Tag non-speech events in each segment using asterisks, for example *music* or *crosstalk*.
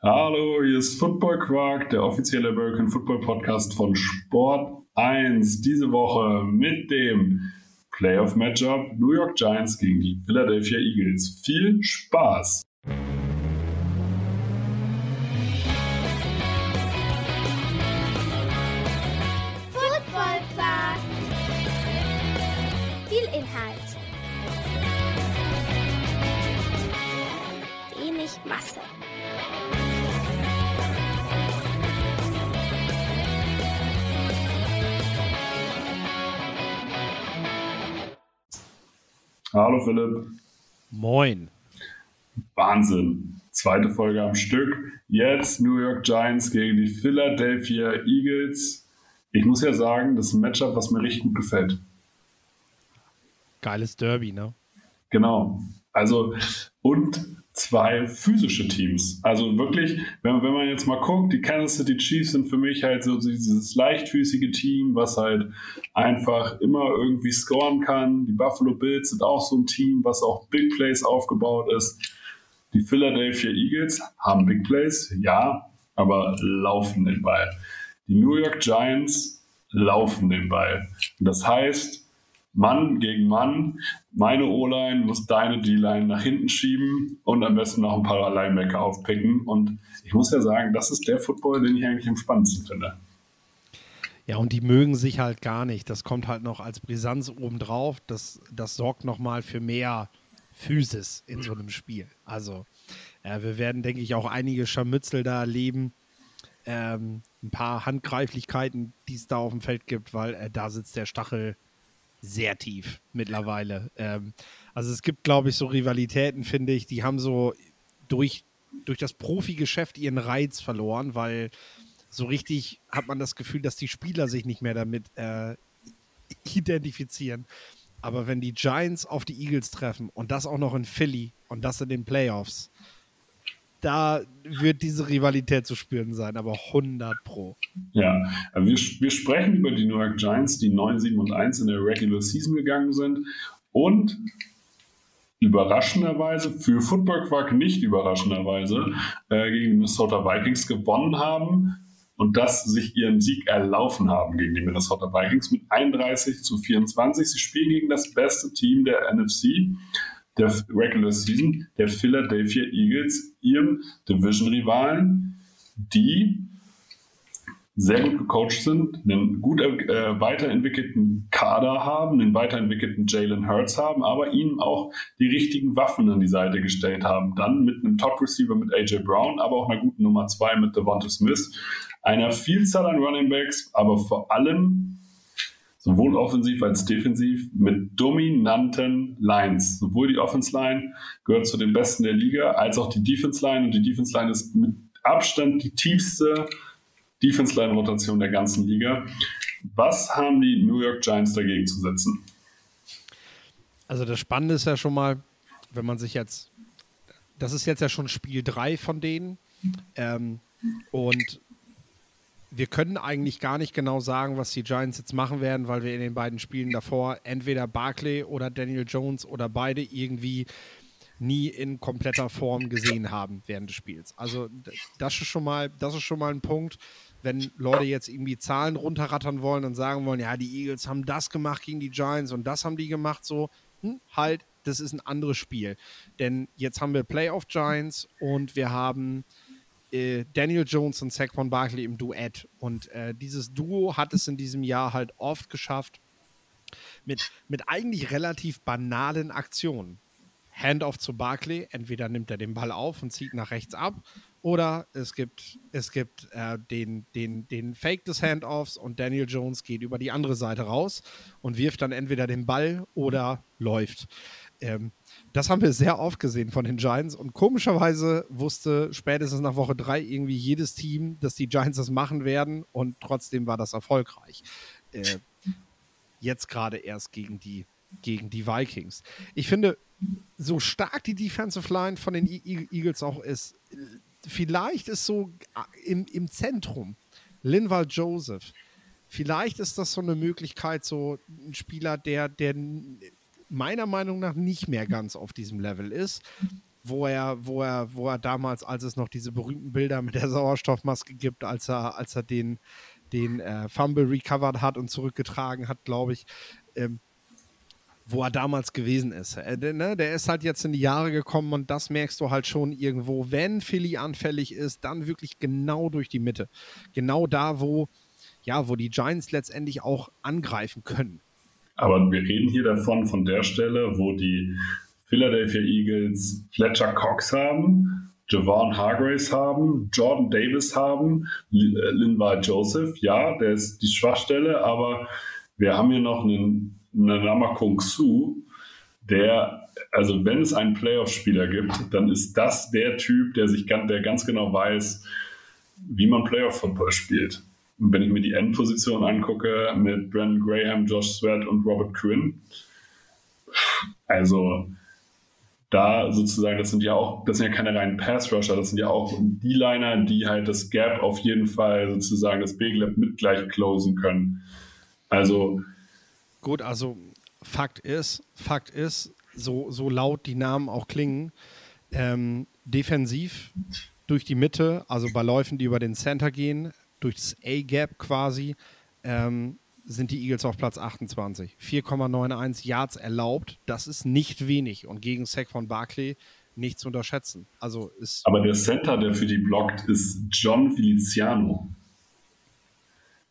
Hallo, hier ist Football Quark, der offizielle American Football Podcast von Sport 1. Diese Woche mit dem Playoff Matchup New York Giants gegen die Philadelphia Eagles. Viel Spaß! Football Quark. Viel Inhalt. Wenig Masse. Hallo Philipp. Moin. Wahnsinn. Zweite Folge am Stück. Jetzt New York Giants gegen die Philadelphia Eagles. Ich muss ja sagen, das ist ein Matchup, was mir richtig gut gefällt. Geiles Derby, ne? Genau. Also, und zwei physische Teams. Also wirklich, wenn, wenn man jetzt mal guckt, die Kansas City Chiefs sind für mich halt so dieses leichtfüßige Team, was halt einfach immer irgendwie scoren kann. Die Buffalo Bills sind auch so ein Team, was auch Big Plays aufgebaut ist. Die Philadelphia Eagles haben Big Plays, ja, aber laufen den Ball. Die New York Giants laufen den Ball. Das heißt, Mann gegen Mann. Meine O-Line muss deine D-Line nach hinten schieben und am besten noch ein paar Linebacker aufpicken. Und ich muss ja sagen, das ist der Football, den ich eigentlich am spannendsten finde. Ja, und die mögen sich halt gar nicht. Das kommt halt noch als Brisanz obendrauf. Das, das sorgt nochmal für mehr Physis in so einem Spiel. Also, äh, wir werden, denke ich, auch einige Scharmützel da erleben. Ähm, ein paar Handgreiflichkeiten, die es da auf dem Feld gibt, weil äh, da sitzt der Stachel sehr tief mittlerweile. Ähm, also es gibt, glaube ich, so Rivalitäten, finde ich, die haben so durch, durch das Profigeschäft ihren Reiz verloren, weil so richtig hat man das Gefühl, dass die Spieler sich nicht mehr damit äh, identifizieren. Aber wenn die Giants auf die Eagles treffen und das auch noch in Philly und das in den Playoffs, da wird diese Rivalität zu spüren sein, aber 100 pro. Ja, wir, wir sprechen über die New York Giants, die 9, 7 und 1 in der Regular Season gegangen sind und überraschenderweise, für Football Quark nicht überraschenderweise, äh, gegen die Minnesota Vikings gewonnen haben und das sich ihren Sieg erlaufen haben gegen die Minnesota Vikings mit 31 zu 24. Sie spielen gegen das beste Team der NFC der Regular Season der Philadelphia Eagles, ihrem Division-Rivalen, die sehr gut gecoacht sind, einen gut äh, weiterentwickelten Kader haben, einen weiterentwickelten Jalen Hurts haben, aber ihnen auch die richtigen Waffen an die Seite gestellt haben. Dann mit einem Top-Receiver mit AJ Brown, aber auch einer guten Nummer 2 mit Devonta Smith, einer Vielzahl an Running Backs, aber vor allem sowohl offensiv als defensiv mit dominanten Lines. Sowohl die Offense Line gehört zu den besten der Liga, als auch die Defense Line. Und die Defense Line ist mit Abstand die tiefste Defense Line Rotation der ganzen Liga. Was haben die New York Giants dagegen zu setzen? Also das Spannende ist ja schon mal, wenn man sich jetzt, das ist jetzt ja schon Spiel 3 von denen. Ähm, und wir können eigentlich gar nicht genau sagen, was die Giants jetzt machen werden, weil wir in den beiden Spielen davor entweder Barclay oder Daniel Jones oder beide irgendwie nie in kompletter Form gesehen haben während des Spiels. Also das ist schon mal, das ist schon mal ein Punkt, wenn Leute jetzt irgendwie Zahlen runterrattern wollen und sagen wollen, ja, die Eagles haben das gemacht gegen die Giants und das haben die gemacht, so hm, halt, das ist ein anderes Spiel. Denn jetzt haben wir Playoff Giants und wir haben äh, Daniel Jones und Saquon Barkley im Duett. Und äh, dieses Duo hat es in diesem Jahr halt oft geschafft, mit, mit eigentlich relativ banalen Aktionen. Handoff zu Barkley, entweder nimmt er den Ball auf und zieht nach rechts ab, oder es gibt, es gibt äh, den, den, den Fake des Handoffs und Daniel Jones geht über die andere Seite raus und wirft dann entweder den Ball oder läuft. Ähm, das haben wir sehr oft gesehen von den Giants und komischerweise wusste spätestens nach Woche drei irgendwie jedes Team, dass die Giants das machen werden und trotzdem war das erfolgreich. Äh, jetzt gerade erst gegen die, gegen die Vikings. Ich finde, so stark die Defensive Line von den Eagles auch ist, vielleicht ist so äh, im, im Zentrum Linval Joseph. Vielleicht ist das so eine Möglichkeit, so ein Spieler, der, der meiner Meinung nach nicht mehr ganz auf diesem Level ist, wo er, wo er, wo er damals, als es noch diese berühmten Bilder mit der Sauerstoffmaske gibt, als er, als er den, den äh, Fumble recovered hat und zurückgetragen hat, glaube ich, ähm, wo er damals gewesen ist. Äh, der, ne, der ist halt jetzt in die Jahre gekommen und das merkst du halt schon irgendwo, wenn Philly anfällig ist, dann wirklich genau durch die Mitte. Genau da, wo, ja, wo die Giants letztendlich auch angreifen können. Aber wir reden hier davon, von der Stelle, wo die Philadelphia Eagles Fletcher Cox haben, Javon Hargraves haben, Jordan Davis haben, äh, Linval Joseph, ja, der ist die Schwachstelle, aber wir haben hier noch einen, einen Ramakong Su, der, also wenn es einen Playoff-Spieler gibt, dann ist das der Typ, der sich ganz, der ganz genau weiß, wie man Playoff-Football spielt. Wenn ich mir die Endposition angucke mit Brandon Graham, Josh Sweat und Robert Quinn, also da sozusagen, das sind ja auch, das sind ja keine reinen Pass-Rusher, das sind ja auch die Liner, die halt das Gap auf jeden Fall sozusagen das Big mit gleich closen können. Also. Gut, also Fakt ist, Fakt ist, so, so laut die Namen auch klingen, ähm, defensiv durch die Mitte, also bei Läufen, die über den Center gehen, durch das A-Gap quasi, ähm, sind die Eagles auf Platz 28. 4,91 Yards erlaubt. Das ist nicht wenig und gegen Saquon Barkley nicht zu unterschätzen. Also ist Aber der Center, der für die blockt, ist John Feliciano.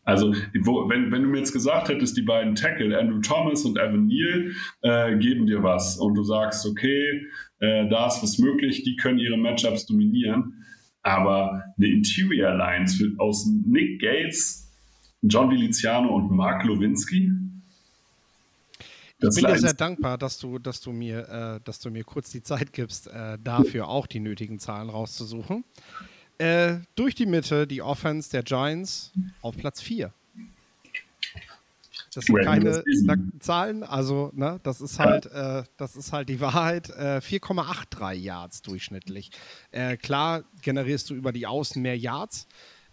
Also, wo, wenn, wenn du mir jetzt gesagt hättest, die beiden Tackle, Andrew Thomas und Evan Neal, äh, geben dir was und du sagst, okay, äh, da ist was möglich, die können ihre Matchups dominieren, aber eine Interior Lines aus Nick Gates, John Viliziano und Mark Lowinski. ich bin dir sehr dankbar, dass du, dass du mir, äh, dass du mir kurz die Zeit gibst, äh, dafür auch die nötigen Zahlen rauszusuchen. Äh, durch die Mitte die Offense der Giants auf Platz 4. Das sind keine nackten Zahlen, also ne, das ist halt, äh, das ist halt die Wahrheit. Äh, 4,83 Yards durchschnittlich. Äh, klar generierst du über die Außen mehr Yards,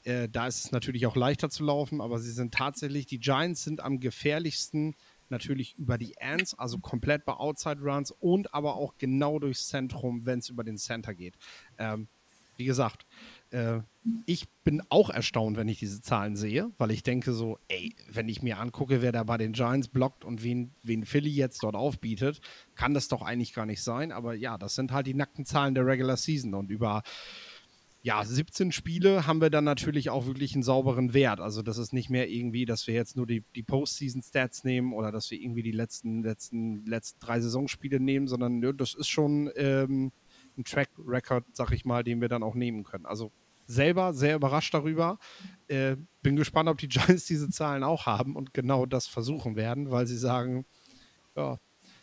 äh, da ist es natürlich auch leichter zu laufen, aber sie sind tatsächlich, die Giants sind am gefährlichsten natürlich über die Ants, also komplett bei Outside Runs und aber auch genau durchs Zentrum, wenn es über den Center geht. Ähm, wie gesagt, äh, ich bin auch erstaunt, wenn ich diese Zahlen sehe, weil ich denke so, ey, wenn ich mir angucke, wer da bei den Giants blockt und wen, wen Philly jetzt dort aufbietet, kann das doch eigentlich gar nicht sein. Aber ja, das sind halt die nackten Zahlen der Regular Season und über ja, 17 Spiele haben wir dann natürlich auch wirklich einen sauberen Wert. Also das ist nicht mehr irgendwie, dass wir jetzt nur die, die Postseason-Stats nehmen oder dass wir irgendwie die letzten, letzten, letzten drei Saisonspiele nehmen, sondern ja, das ist schon ähm, ein Track-Record, sag ich mal, den wir dann auch nehmen können. Also selber sehr überrascht darüber. Äh, bin gespannt, ob die *laughs* Giants diese Zahlen auch haben und genau das versuchen werden, weil sie sagen, ja,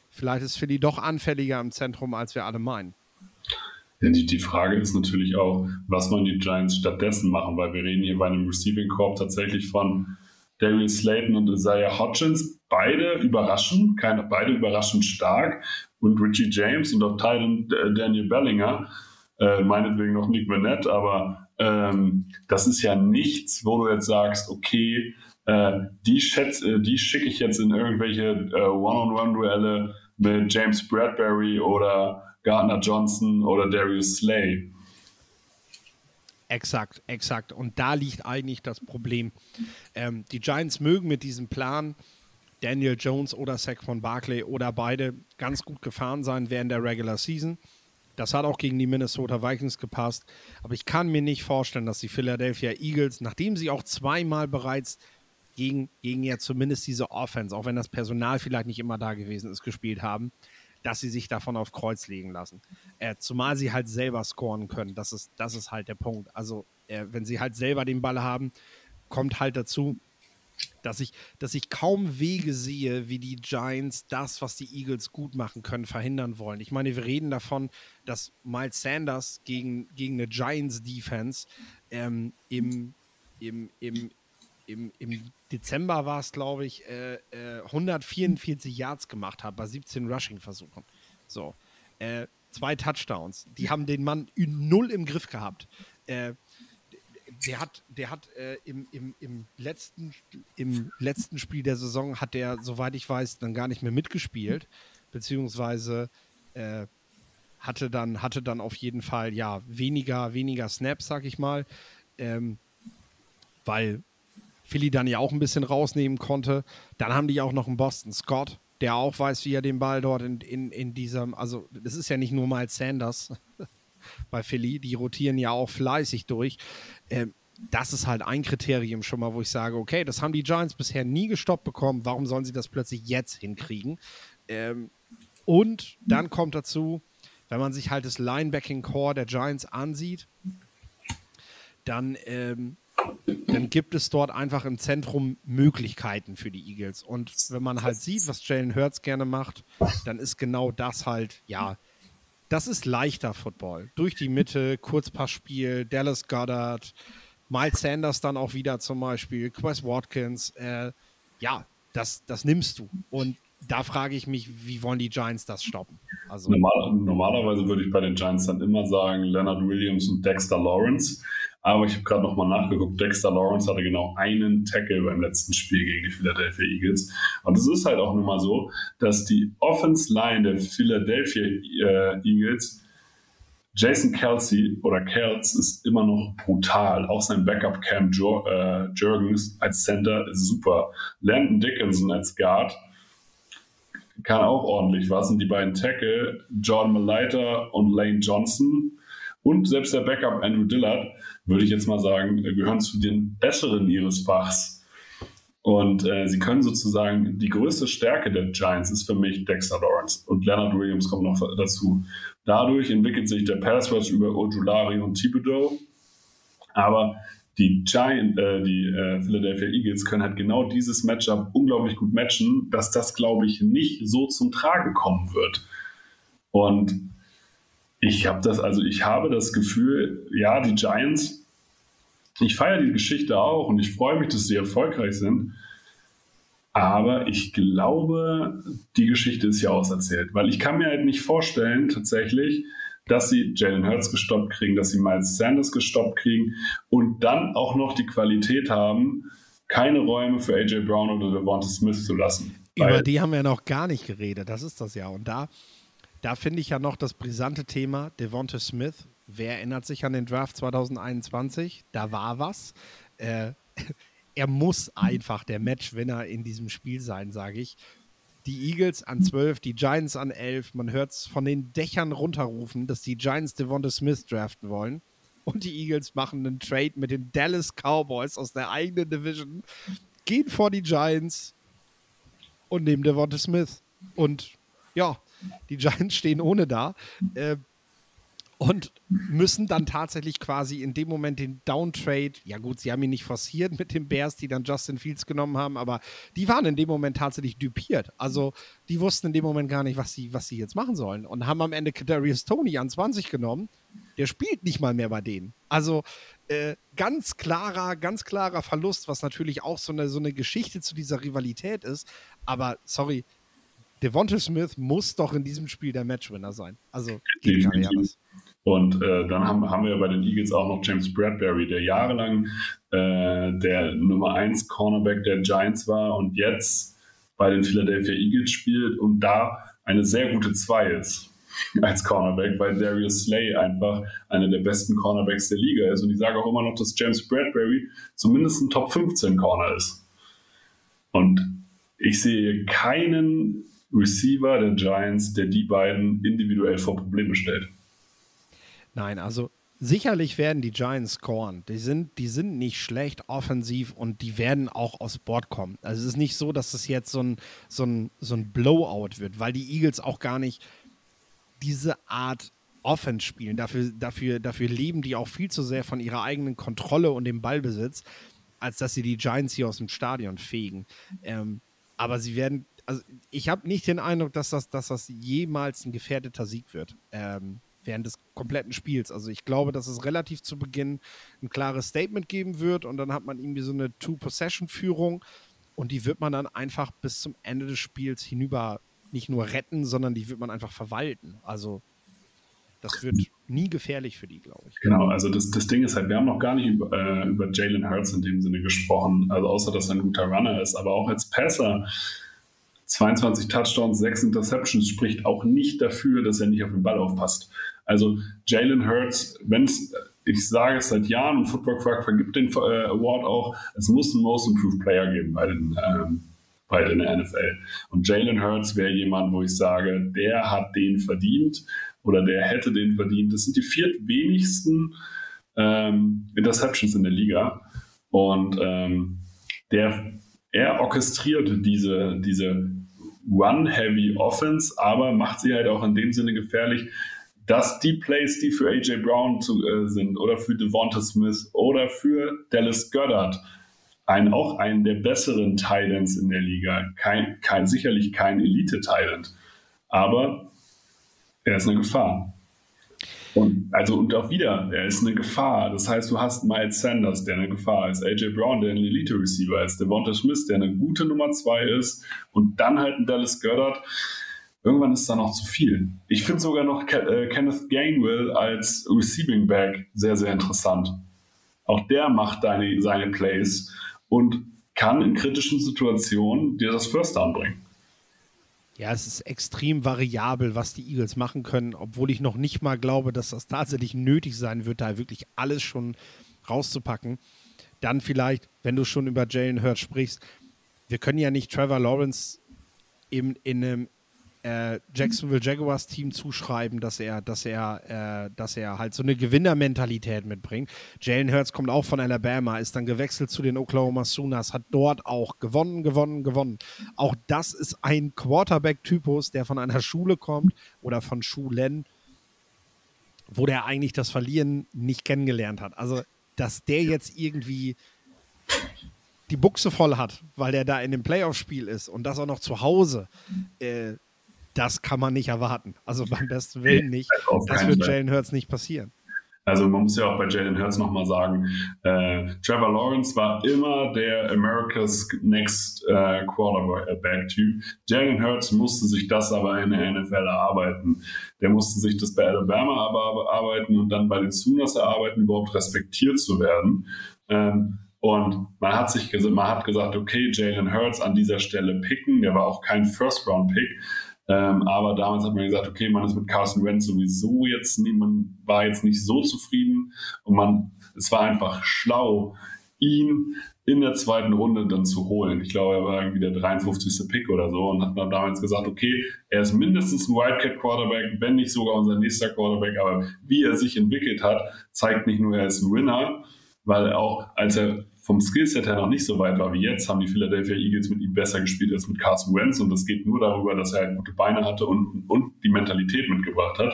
vielleicht ist Philly doch anfälliger im Zentrum, als wir alle meinen. Ja, die, die Frage ist natürlich auch, was wollen die Giants stattdessen machen, weil wir reden hier bei einem Receiving Corp tatsächlich von Darius Slayton und Isaiah Hodgins, beide überraschend, keine, beide überraschend stark und Richie James und auch Tylen äh, Daniel Bellinger, äh, meinetwegen noch Nick Burnett, aber ähm, das ist ja nichts, wo du jetzt sagst, okay, äh, die, äh, die schicke ich jetzt in irgendwelche äh, One-on-One-Duelle mit James Bradbury oder Gardner Johnson oder Darius Slay. Exakt, exakt. Und da liegt eigentlich das Problem. Ähm, die Giants mögen mit diesem Plan Daniel Jones oder Saquon Barkley oder beide ganz gut gefahren sein während der Regular Season. Das hat auch gegen die Minnesota Vikings gepasst. Aber ich kann mir nicht vorstellen, dass die Philadelphia Eagles, nachdem sie auch zweimal bereits gegen, gegen ja zumindest diese Offense, auch wenn das Personal vielleicht nicht immer da gewesen ist, gespielt haben, dass sie sich davon auf Kreuz legen lassen. Äh, zumal sie halt selber scoren können. Das ist, das ist halt der Punkt. Also, äh, wenn sie halt selber den Ball haben, kommt halt dazu, dass ich, dass ich kaum Wege sehe, wie die Giants das, was die Eagles gut machen können, verhindern wollen. Ich meine, wir reden davon, dass Miles Sanders gegen, gegen eine Giants-Defense ähm, im, im, im, im, im Dezember war es, glaube ich, äh, äh, 144 Yards gemacht hat bei 17 Rushing-Versuchen. So. Äh, zwei Touchdowns. Die haben den Mann null im Griff gehabt. Äh, der hat, der hat äh, im, im, im, letzten, im letzten Spiel der Saison hat der, soweit ich weiß, dann gar nicht mehr mitgespielt, beziehungsweise äh, hatte dann, hatte dann auf jeden Fall ja weniger, weniger Snaps, sag ich mal. Ähm, weil Philly dann ja auch ein bisschen rausnehmen konnte. Dann haben die auch noch einen Boston Scott, der auch weiß, wie er den Ball dort in, in, in diesem, also das ist ja nicht nur Miles Sanders bei Philly, die rotieren ja auch fleißig durch. Ähm, das ist halt ein Kriterium schon mal, wo ich sage, okay, das haben die Giants bisher nie gestoppt bekommen, warum sollen sie das plötzlich jetzt hinkriegen? Ähm, und dann kommt dazu, wenn man sich halt das Linebacking-Core der Giants ansieht, dann ähm, dann gibt es dort einfach im Zentrum Möglichkeiten für die Eagles. Und wenn man halt sieht, was Jalen Hurts gerne macht, dann ist genau das halt, ja, das ist leichter Football. Durch die Mitte, Kurzpassspiel, Dallas Goddard, Miles Sanders dann auch wieder zum Beispiel, Quest Watkins, äh, ja, das, das nimmst du. Und da frage ich mich, wie wollen die Giants das stoppen? Also Normal, normalerweise würde ich bei den Giants dann immer sagen, Leonard Williams und Dexter Lawrence. Aber ich habe gerade nochmal nachgeguckt, Dexter Lawrence hatte genau einen Tackle beim letzten Spiel gegen die Philadelphia Eagles. Und es ist halt auch nun mal so, dass die Offense Line der Philadelphia äh, Eagles, Jason Kelsey oder Kels ist immer noch brutal. Auch sein Backup Cam jo äh, Jurgens als Center ist super. Landon Dickinson als Guard kann auch ordentlich was. Und die beiden Tackle, Jordan Malaita und Lane Johnson und selbst der Backup Andrew Dillard, würde ich jetzt mal sagen, gehören zu den besseren ihres Fachs. Und äh, sie können sozusagen, die größte Stärke der Giants ist für mich Dexter Lawrence und Leonard Williams kommt noch dazu. Dadurch entwickelt sich der Pass Rush über Ojulari und Thibodeau. Aber die Giant, äh, die äh, Philadelphia Eagles können halt genau dieses Matchup unglaublich gut matchen, dass das, glaube ich, nicht so zum Tragen kommen wird. Und ich habe das, also ich habe das Gefühl, ja, die Giants, ich feiere die Geschichte auch und ich freue mich, dass sie erfolgreich sind. Aber ich glaube, die Geschichte ist ja auserzählt, weil ich kann mir halt nicht vorstellen, tatsächlich, dass sie Jalen Hurts gestoppt kriegen, dass sie Miles Sanders gestoppt kriegen und dann auch noch die Qualität haben, keine Räume für AJ Brown oder Devonta Smith zu lassen. Über die haben wir ja noch gar nicht geredet, das ist das ja. Und da, da finde ich ja noch das brisante Thema Devonta Smith. Wer erinnert sich an den Draft 2021? Da war was. Äh, *laughs* er muss einfach der Matchwinner in diesem Spiel sein, sage ich die Eagles an 12, die Giants an 11. Man hört es von den Dächern runterrufen, dass die Giants Devonta Smith draften wollen. Und die Eagles machen einen Trade mit den Dallas Cowboys aus der eigenen Division, gehen vor die Giants und nehmen Devonta Smith. Und ja, die Giants stehen ohne da. Äh, und müssen dann tatsächlich quasi in dem Moment den Downtrade, ja gut, sie haben ihn nicht forciert mit den Bears, die dann Justin Fields genommen haben, aber die waren in dem Moment tatsächlich dupiert. Also die wussten in dem Moment gar nicht, was sie, was sie jetzt machen sollen und haben am Ende Kadarius Tony an 20 genommen. Der spielt nicht mal mehr bei denen. Also äh, ganz klarer, ganz klarer Verlust, was natürlich auch so eine, so eine Geschichte zu dieser Rivalität ist. Aber sorry, Devonta Smith muss doch in diesem Spiel der Matchwinner sein. Also geht gar nicht anders. Und äh, dann haben, haben wir bei den Eagles auch noch James Bradbury, der jahrelang äh, der Nummer 1 Cornerback der Giants war und jetzt bei den Philadelphia Eagles spielt und da eine sehr gute 2 ist *laughs* als Cornerback, weil Darius Slay einfach einer der besten Cornerbacks der Liga ist. Und ich sage auch immer noch, dass James Bradbury zumindest ein Top 15 Corner ist. Und ich sehe keinen Receiver der Giants, der die beiden individuell vor Probleme stellt. Nein, also sicherlich werden die Giants scoren. Die sind, die sind nicht schlecht offensiv und die werden auch aufs Board kommen. Also es ist nicht so, dass es jetzt so ein, so ein, so ein Blowout wird, weil die Eagles auch gar nicht diese Art Offense spielen. Dafür, dafür, dafür leben die auch viel zu sehr von ihrer eigenen Kontrolle und dem Ballbesitz, als dass sie die Giants hier aus dem Stadion fegen. Ähm, aber sie werden, also ich habe nicht den Eindruck, dass das, dass das jemals ein gefährdeter Sieg wird. Ähm, während des kompletten Spiels. Also ich glaube, dass es relativ zu Beginn ein klares Statement geben wird und dann hat man irgendwie so eine Two-Possession-Führung und die wird man dann einfach bis zum Ende des Spiels hinüber nicht nur retten, sondern die wird man einfach verwalten. Also das wird nie gefährlich für die, glaube ich. Genau, also das, das Ding ist halt, wir haben noch gar nicht über, äh, über Jalen Hurts in dem Sinne gesprochen, also außer, dass er ein guter Runner ist, aber auch als Passer 22 Touchdowns, 6 Interceptions spricht auch nicht dafür, dass er nicht auf den Ball aufpasst. Also Jalen Hurts, wenn es, ich sage es seit Jahren und Football Quark vergibt den äh, Award auch, es muss einen Most Improved Player geben bei den ähm, bei den NFL. Und Jalen Hurts wäre jemand, wo ich sage, der hat den verdient oder der hätte den verdient. Das sind die viertwenigsten ähm, Interceptions in der Liga. Und ähm, der, er orchestriert diese, diese Run-Heavy Offense, aber macht sie halt auch in dem Sinne gefährlich, dass die Plays, die für AJ Brown zu, äh, sind oder für Devonta Smith oder für Dallas Goddard, ein, auch einen der besseren Titans in der Liga, kein, kein, sicherlich kein Elite-Titant, aber er ist eine Gefahr. Und, also, und auch wieder, er ist eine Gefahr. Das heißt, du hast Miles Sanders, der eine Gefahr ist, AJ Brown, der ein Elite-Receiver ist, Devonta Smith, der eine gute Nummer zwei ist, und dann halt ein Dallas Goddard. Irgendwann ist da noch zu viel. Ich finde sogar noch äh, Kenneth Gainwell als Receiving Back sehr, sehr interessant. Auch der macht deine, seine Plays und kann in kritischen Situationen dir das First Down bringen. Ja, es ist extrem variabel, was die Eagles machen können, obwohl ich noch nicht mal glaube, dass das tatsächlich nötig sein wird, da wirklich alles schon rauszupacken. Dann vielleicht, wenn du schon über Jalen Hurts sprichst, wir können ja nicht Trevor Lawrence in, in einem äh, Jacksonville Jaguars Team zuschreiben, dass er, dass er, äh, dass er halt so eine Gewinnermentalität mitbringt. Jalen Hurts kommt auch von Alabama, ist dann gewechselt zu den Oklahoma Sooners, hat dort auch gewonnen, gewonnen, gewonnen. Auch das ist ein Quarterback-Typus, der von einer Schule kommt oder von Schulen, wo der eigentlich das Verlieren nicht kennengelernt hat. Also, dass der jetzt irgendwie die Buchse voll hat, weil der da in dem Playoff-Spiel ist und das auch noch zu Hause. Äh, das kann man nicht erwarten. Also beim besten Willen nicht. Das wird Jalen Hurts nicht passieren. Also man muss ja auch bei Jalen Hurts nochmal sagen, äh, Trevor Lawrence war immer der America's Next äh, Quarterback-Typ. Jalen Hurts musste sich das aber in der NFL erarbeiten. Der musste sich das bei Alabama aber erarbeiten und dann bei den Sooners erarbeiten, überhaupt respektiert zu werden. Ähm, und man hat sich man hat gesagt, okay, Jalen Hurts an dieser Stelle picken. Der war auch kein First-Round-Pick. Ähm, aber damals hat man gesagt, okay, man ist mit Carson Wentz sowieso jetzt, man war jetzt nicht so zufrieden und man, es war einfach schlau, ihn in der zweiten Runde dann zu holen. Ich glaube, er war irgendwie der 53. Pick oder so und hat dann damals gesagt, okay, er ist mindestens ein Wildcat Quarterback, wenn nicht sogar unser nächster Quarterback, aber wie er sich entwickelt hat, zeigt nicht nur, er ist ein Winner, weil auch als er vom Skillset her noch nicht so weit war wie jetzt, haben die Philadelphia Eagles mit ihm besser gespielt als mit Carson Wentz. Und das geht nur darüber, dass er halt gute Beine hatte und, und die Mentalität mitgebracht hat.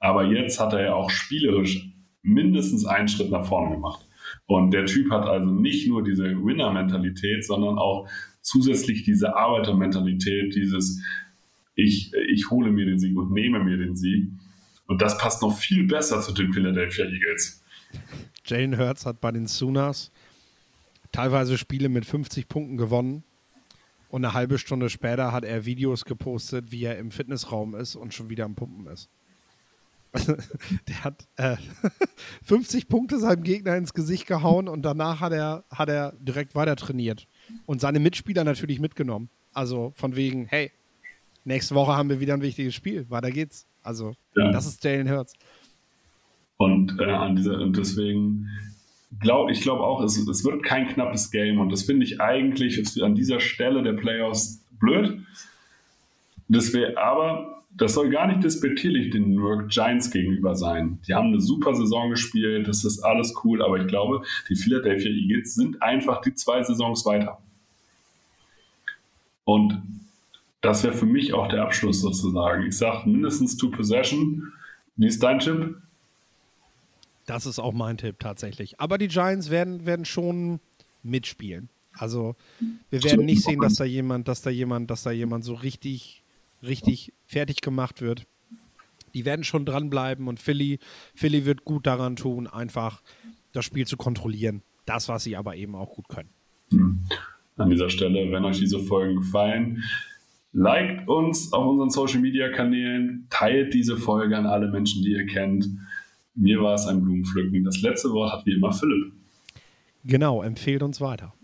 Aber jetzt hat er ja auch spielerisch mindestens einen Schritt nach vorne gemacht. Und der Typ hat also nicht nur diese Winner-Mentalität, sondern auch zusätzlich diese Arbeiter-Mentalität, dieses ich, ich hole mir den Sieg und nehme mir den Sieg. Und das passt noch viel besser zu den Philadelphia Eagles. Jalen Hurts hat bei den Sooners teilweise Spiele mit 50 Punkten gewonnen. Und eine halbe Stunde später hat er Videos gepostet, wie er im Fitnessraum ist und schon wieder am Pumpen ist. *laughs* der hat äh, *laughs* 50 Punkte seinem Gegner ins Gesicht gehauen und danach hat er, hat er direkt weiter trainiert. Und seine Mitspieler natürlich mitgenommen. Also von wegen, hey, nächste Woche haben wir wieder ein wichtiges Spiel. Weiter geht's. Also, ja. das ist Jalen Hurts. Und, äh, an dieser, und deswegen glaub, ich glaube auch, es, es wird kein knappes Game und das finde ich eigentlich an dieser Stelle der Playoffs blöd. Das wäre aber, das soll gar nicht despektierlich den New York Giants gegenüber sein. Die haben eine super Saison gespielt, das ist alles cool, aber ich glaube, die Philadelphia Eagles sind einfach die zwei Saisons weiter. Und das wäre für mich auch der Abschluss sozusagen. Ich sage mindestens Two Possession. Wie ist dein Chip? Das ist auch mein Tipp tatsächlich. Aber die Giants werden, werden schon mitspielen. Also wir werden nicht sehen, dass da jemand, dass da jemand, dass da jemand so richtig, richtig fertig gemacht wird. Die werden schon dranbleiben und Philly, Philly wird gut daran tun, einfach das Spiel zu kontrollieren. Das, was sie aber eben auch gut können. Hm. An dieser Stelle, wenn euch diese Folgen gefallen, liked uns auf unseren Social Media Kanälen, teilt diese Folge an alle Menschen, die ihr kennt. Mir war es ein Blumenpflücken. Das letzte Wort hat wie immer Philipp. Genau, empfehlt uns weiter.